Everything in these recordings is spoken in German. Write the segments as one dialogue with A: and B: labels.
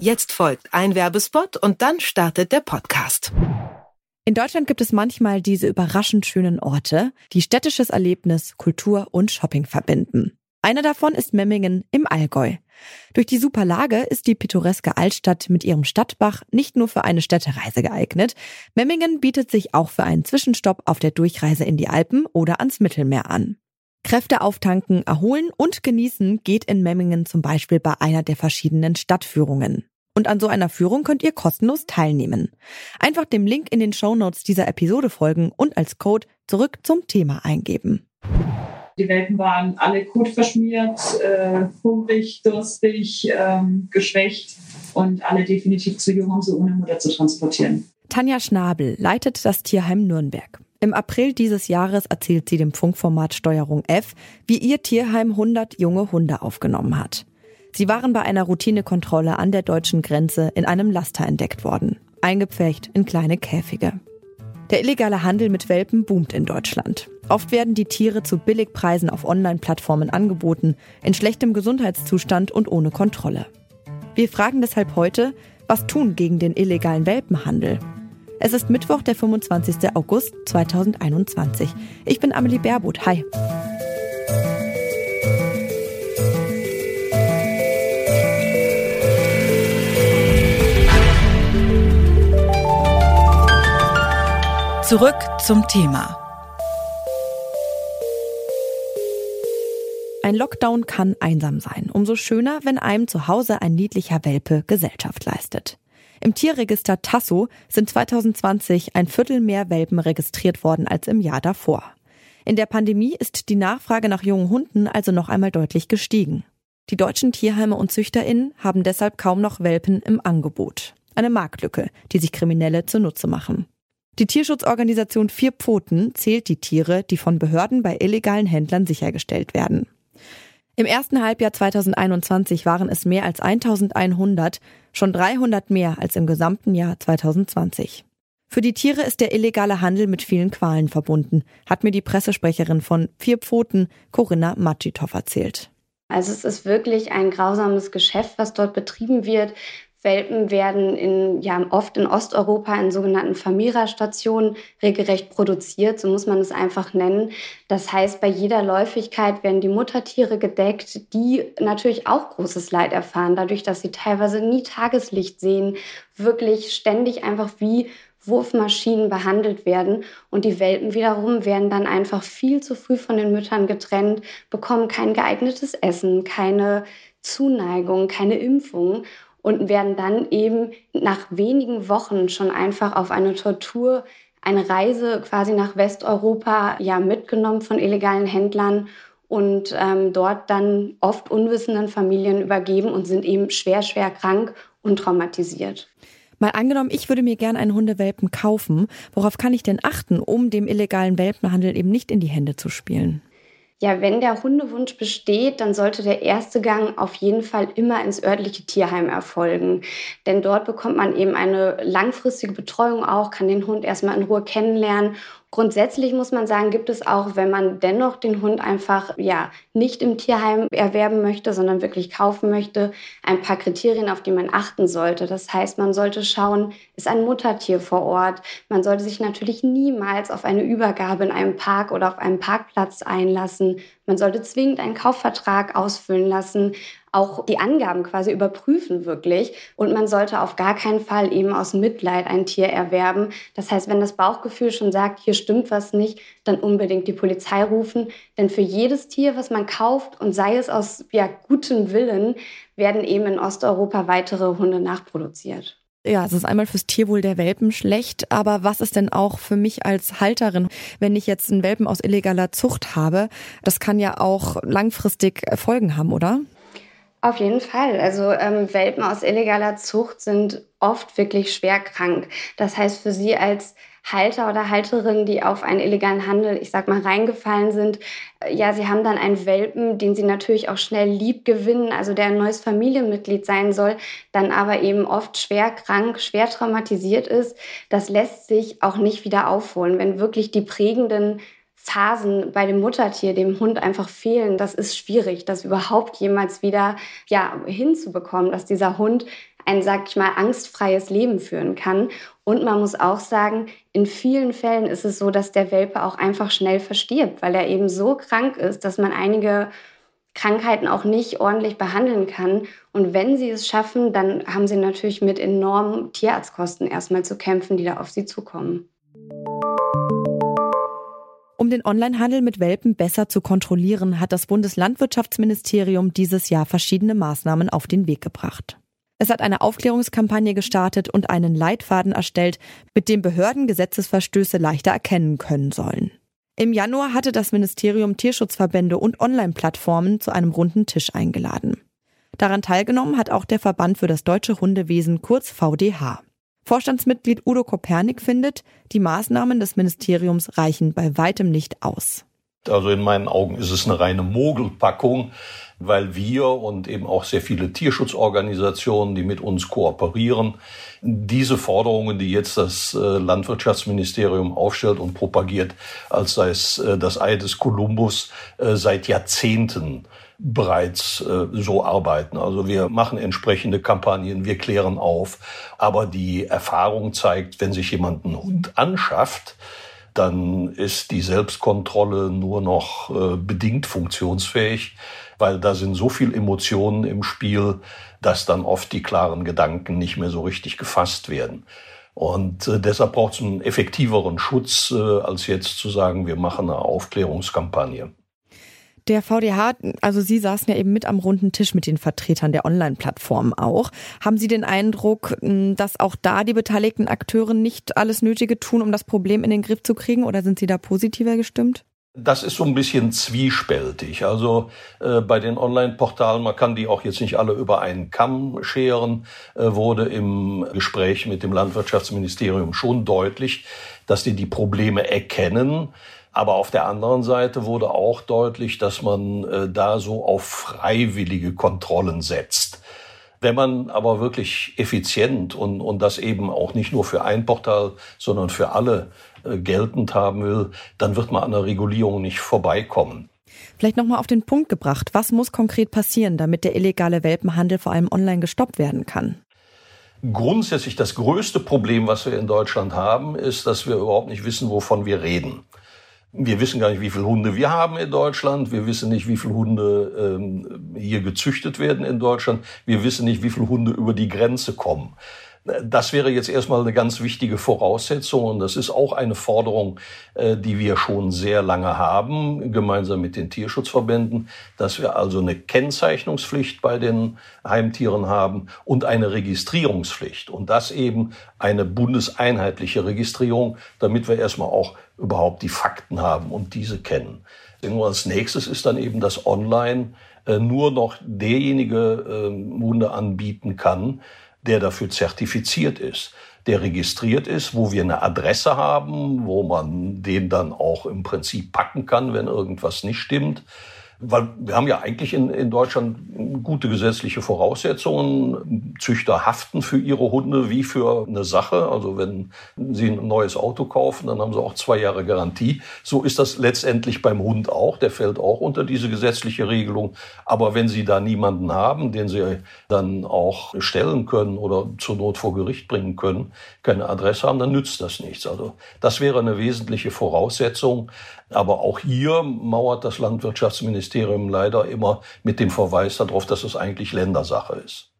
A: Jetzt folgt ein Werbespot und dann startet der Podcast.
B: In Deutschland gibt es manchmal diese überraschend schönen Orte, die städtisches Erlebnis, Kultur und Shopping verbinden. Einer davon ist Memmingen im Allgäu. Durch die super Lage ist die pittoreske Altstadt mit ihrem Stadtbach nicht nur für eine Städtereise geeignet. Memmingen bietet sich auch für einen Zwischenstopp auf der Durchreise in die Alpen oder ans Mittelmeer an. Kräfte auftanken, erholen und genießen geht in Memmingen zum Beispiel bei einer der verschiedenen Stadtführungen. Und an so einer Führung könnt ihr kostenlos teilnehmen. Einfach dem Link in den Show Notes dieser Episode folgen und als Code zurück zum Thema eingeben.
C: Die Welpen waren alle kotverschmiert, äh, hungrig, durstig, ähm, geschwächt und alle definitiv zu jung, um sie ohne Mutter zu transportieren.
B: Tanja Schnabel leitet das Tierheim Nürnberg. Im April dieses Jahres erzählt sie dem Funkformat Steuerung F, wie ihr Tierheim 100 junge Hunde aufgenommen hat. Sie waren bei einer Routinekontrolle an der deutschen Grenze in einem Laster entdeckt worden, eingepfercht in kleine Käfige. Der illegale Handel mit Welpen boomt in Deutschland. Oft werden die Tiere zu Billigpreisen auf Online-Plattformen angeboten, in schlechtem Gesundheitszustand und ohne Kontrolle. Wir fragen deshalb heute, was tun gegen den illegalen Welpenhandel? Es ist Mittwoch, der 25. August 2021. Ich bin Amelie Baerbuth. Hi.
A: Zurück zum Thema.
B: Ein Lockdown kann einsam sein. Umso schöner, wenn einem zu Hause ein niedlicher Welpe Gesellschaft leistet. Im Tierregister Tasso sind 2020 ein Viertel mehr Welpen registriert worden als im Jahr davor. In der Pandemie ist die Nachfrage nach jungen Hunden also noch einmal deutlich gestiegen. Die deutschen Tierheime und ZüchterInnen haben deshalb kaum noch Welpen im Angebot. Eine Marktlücke, die sich Kriminelle zunutze machen. Die Tierschutzorganisation Vier Pfoten zählt die Tiere, die von Behörden bei illegalen Händlern sichergestellt werden. Im ersten Halbjahr 2021 waren es mehr als 1100, schon 300 mehr als im gesamten Jahr 2020. Für die Tiere ist der illegale Handel mit vielen Qualen verbunden, hat mir die Pressesprecherin von Vier Pfoten, Corinna Matschitow, erzählt.
D: Also es ist wirklich ein grausames Geschäft, was dort betrieben wird. Welpen werden in, ja, oft in Osteuropa in sogenannten Vermehrerstationen regelrecht produziert, so muss man es einfach nennen. Das heißt, bei jeder Läufigkeit werden die Muttertiere gedeckt, die natürlich auch großes Leid erfahren, dadurch, dass sie teilweise nie Tageslicht sehen, wirklich ständig einfach wie Wurfmaschinen behandelt werden. Und die Welpen wiederum werden dann einfach viel zu früh von den Müttern getrennt, bekommen kein geeignetes Essen, keine Zuneigung, keine Impfung und werden dann eben nach wenigen Wochen schon einfach auf eine Tortur, eine Reise quasi nach Westeuropa ja mitgenommen von illegalen Händlern und ähm, dort dann oft unwissenden Familien übergeben und sind eben schwer, schwer krank und traumatisiert.
B: Mal angenommen, ich würde mir gern einen Hundewelpen kaufen. Worauf kann ich denn achten, um dem illegalen Welpenhandel eben nicht in die Hände zu spielen?
D: Ja, wenn der Hundewunsch besteht, dann sollte der erste Gang auf jeden Fall immer ins örtliche Tierheim erfolgen. Denn dort bekommt man eben eine langfristige Betreuung auch, kann den Hund erstmal in Ruhe kennenlernen Grundsätzlich muss man sagen, gibt es auch, wenn man dennoch den Hund einfach ja nicht im Tierheim erwerben möchte, sondern wirklich kaufen möchte, ein paar Kriterien, auf die man achten sollte. Das heißt, man sollte schauen, ist ein Muttertier vor Ort. Man sollte sich natürlich niemals auf eine Übergabe in einem Park oder auf einem Parkplatz einlassen. Man sollte zwingend einen Kaufvertrag ausfüllen lassen auch die Angaben quasi überprüfen wirklich. Und man sollte auf gar keinen Fall eben aus Mitleid ein Tier erwerben. Das heißt, wenn das Bauchgefühl schon sagt, hier stimmt was nicht, dann unbedingt die Polizei rufen. Denn für jedes Tier, was man kauft und sei es aus ja, gutem Willen, werden eben in Osteuropa weitere Hunde nachproduziert.
B: Ja, es ist einmal fürs Tierwohl der Welpen schlecht, aber was ist denn auch für mich als Halterin, wenn ich jetzt einen Welpen aus illegaler Zucht habe? Das kann ja auch langfristig Folgen haben, oder?
D: Auf jeden Fall. Also ähm, Welpen aus illegaler Zucht sind oft wirklich schwer krank. Das heißt, für Sie als Halter oder Halterin, die auf einen illegalen Handel, ich sag mal, reingefallen sind, äh, ja, sie haben dann einen Welpen, den sie natürlich auch schnell lieb gewinnen, also der ein neues Familienmitglied sein soll, dann aber eben oft schwer krank, schwer traumatisiert ist. Das lässt sich auch nicht wieder aufholen, wenn wirklich die prägenden Phasen bei dem Muttertier, dem Hund einfach fehlen, das ist schwierig, das überhaupt jemals wieder ja, hinzubekommen, dass dieser Hund ein, sag ich mal, angstfreies Leben führen kann. Und man muss auch sagen, in vielen Fällen ist es so, dass der Welpe auch einfach schnell verstirbt, weil er eben so krank ist, dass man einige Krankheiten auch nicht ordentlich behandeln kann. Und wenn sie es schaffen, dann haben sie natürlich mit enormen Tierarztkosten erstmal zu kämpfen, die da auf sie zukommen.
B: Um den Onlinehandel mit Welpen besser zu kontrollieren, hat das Bundeslandwirtschaftsministerium dieses Jahr verschiedene Maßnahmen auf den Weg gebracht. Es hat eine Aufklärungskampagne gestartet und einen Leitfaden erstellt, mit dem Behörden Gesetzesverstöße leichter erkennen können sollen. Im Januar hatte das Ministerium Tierschutzverbände und Online-Plattformen zu einem runden Tisch eingeladen. Daran teilgenommen hat auch der Verband für das deutsche Hundewesen kurz VDH. Vorstandsmitglied Udo Kopernik findet, die Maßnahmen des Ministeriums reichen bei weitem nicht aus.
E: Also in meinen Augen ist es eine reine Mogelpackung, weil wir und eben auch sehr viele Tierschutzorganisationen, die mit uns kooperieren, diese Forderungen, die jetzt das äh, Landwirtschaftsministerium aufstellt und propagiert, als sei es äh, das Ei des Kolumbus, äh, seit Jahrzehnten bereits so arbeiten. Also wir machen entsprechende Kampagnen, wir klären auf. Aber die Erfahrung zeigt, wenn sich jemand einen Hund anschafft, dann ist die Selbstkontrolle nur noch äh, bedingt funktionsfähig, weil da sind so viel Emotionen im Spiel, dass dann oft die klaren Gedanken nicht mehr so richtig gefasst werden. Und äh, deshalb braucht es einen effektiveren Schutz, äh, als jetzt zu sagen, wir machen eine Aufklärungskampagne.
B: Der VDH, also Sie saßen ja eben mit am runden Tisch mit den Vertretern der Online-Plattformen auch. Haben Sie den Eindruck, dass auch da die beteiligten Akteure nicht alles Nötige tun, um das Problem in den Griff zu kriegen oder sind Sie da positiver gestimmt?
E: Das ist so ein bisschen zwiespältig. Also äh, bei den Online-Portalen, man kann die auch jetzt nicht alle über einen Kamm scheren, äh, wurde im Gespräch mit dem Landwirtschaftsministerium schon deutlich, dass die die Probleme erkennen, aber auf der anderen Seite wurde auch deutlich, dass man äh, da so auf freiwillige Kontrollen setzt. Wenn man aber wirklich effizient und, und das eben auch nicht nur für ein Portal, sondern für alle äh, geltend haben will, dann wird man an der Regulierung nicht vorbeikommen.
B: Vielleicht nochmal auf den Punkt gebracht. Was muss konkret passieren, damit der illegale Welpenhandel vor allem online gestoppt werden kann?
E: Grundsätzlich das größte Problem, was wir in Deutschland haben, ist, dass wir überhaupt nicht wissen, wovon wir reden. Wir wissen gar nicht, wie viele Hunde wir haben in Deutschland. Wir wissen nicht, wie viele Hunde ähm, hier gezüchtet werden in Deutschland. Wir wissen nicht, wie viele Hunde über die Grenze kommen. Das wäre jetzt erstmal eine ganz wichtige Voraussetzung und das ist auch eine Forderung, äh, die wir schon sehr lange haben, gemeinsam mit den Tierschutzverbänden, dass wir also eine Kennzeichnungspflicht bei den Heimtieren haben und eine Registrierungspflicht und das eben eine bundeseinheitliche Registrierung, damit wir erstmal auch überhaupt die Fakten haben und diese kennen. Als nächstes ist dann eben das Online äh, nur noch derjenige Hunde anbieten kann, der dafür zertifiziert ist, der registriert ist, wo wir eine Adresse haben, wo man den dann auch im Prinzip packen kann, wenn irgendwas nicht stimmt. Weil wir haben ja eigentlich in, in Deutschland gute gesetzliche Voraussetzungen. Züchter haften für ihre Hunde wie für eine Sache. Also wenn sie ein neues Auto kaufen, dann haben sie auch zwei Jahre Garantie. So ist das letztendlich beim Hund auch. Der fällt auch unter diese gesetzliche Regelung. Aber wenn sie da niemanden haben, den sie dann auch stellen können oder zur Not vor Gericht bringen können, keine Adresse haben, dann nützt das nichts. Also das wäre eine wesentliche Voraussetzung. Aber auch hier mauert das Landwirtschaftsministerium leider immer mit dem Verweis darauf, dass es eigentlich Ländersache ist.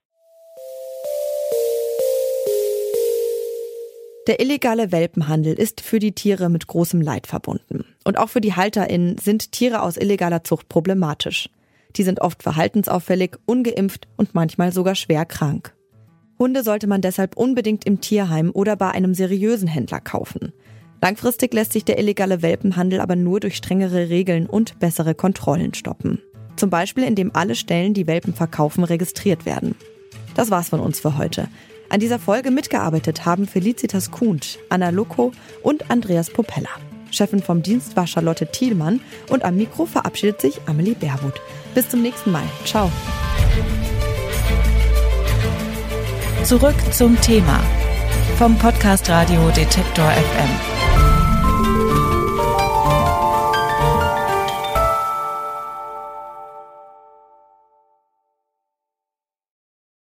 B: Der illegale Welpenhandel ist für die Tiere mit großem Leid verbunden. Und auch für die HalterInnen sind Tiere aus illegaler Zucht problematisch. Die sind oft verhaltensauffällig, ungeimpft und manchmal sogar schwer krank. Hunde sollte man deshalb unbedingt im Tierheim oder bei einem seriösen Händler kaufen. Langfristig lässt sich der illegale Welpenhandel aber nur durch strengere Regeln und bessere Kontrollen stoppen. Zum Beispiel, indem alle Stellen, die Welpen verkaufen, registriert werden. Das war's von uns für heute. An dieser Folge mitgearbeitet haben Felicitas Kuhnt, Anna Luko und Andreas Popella. Chefin vom Dienst war Charlotte Thielmann und am Mikro verabschiedet sich Amelie Berwood. Bis zum nächsten Mal. Ciao.
A: Zurück zum Thema vom Podcast Radio Detektor FM.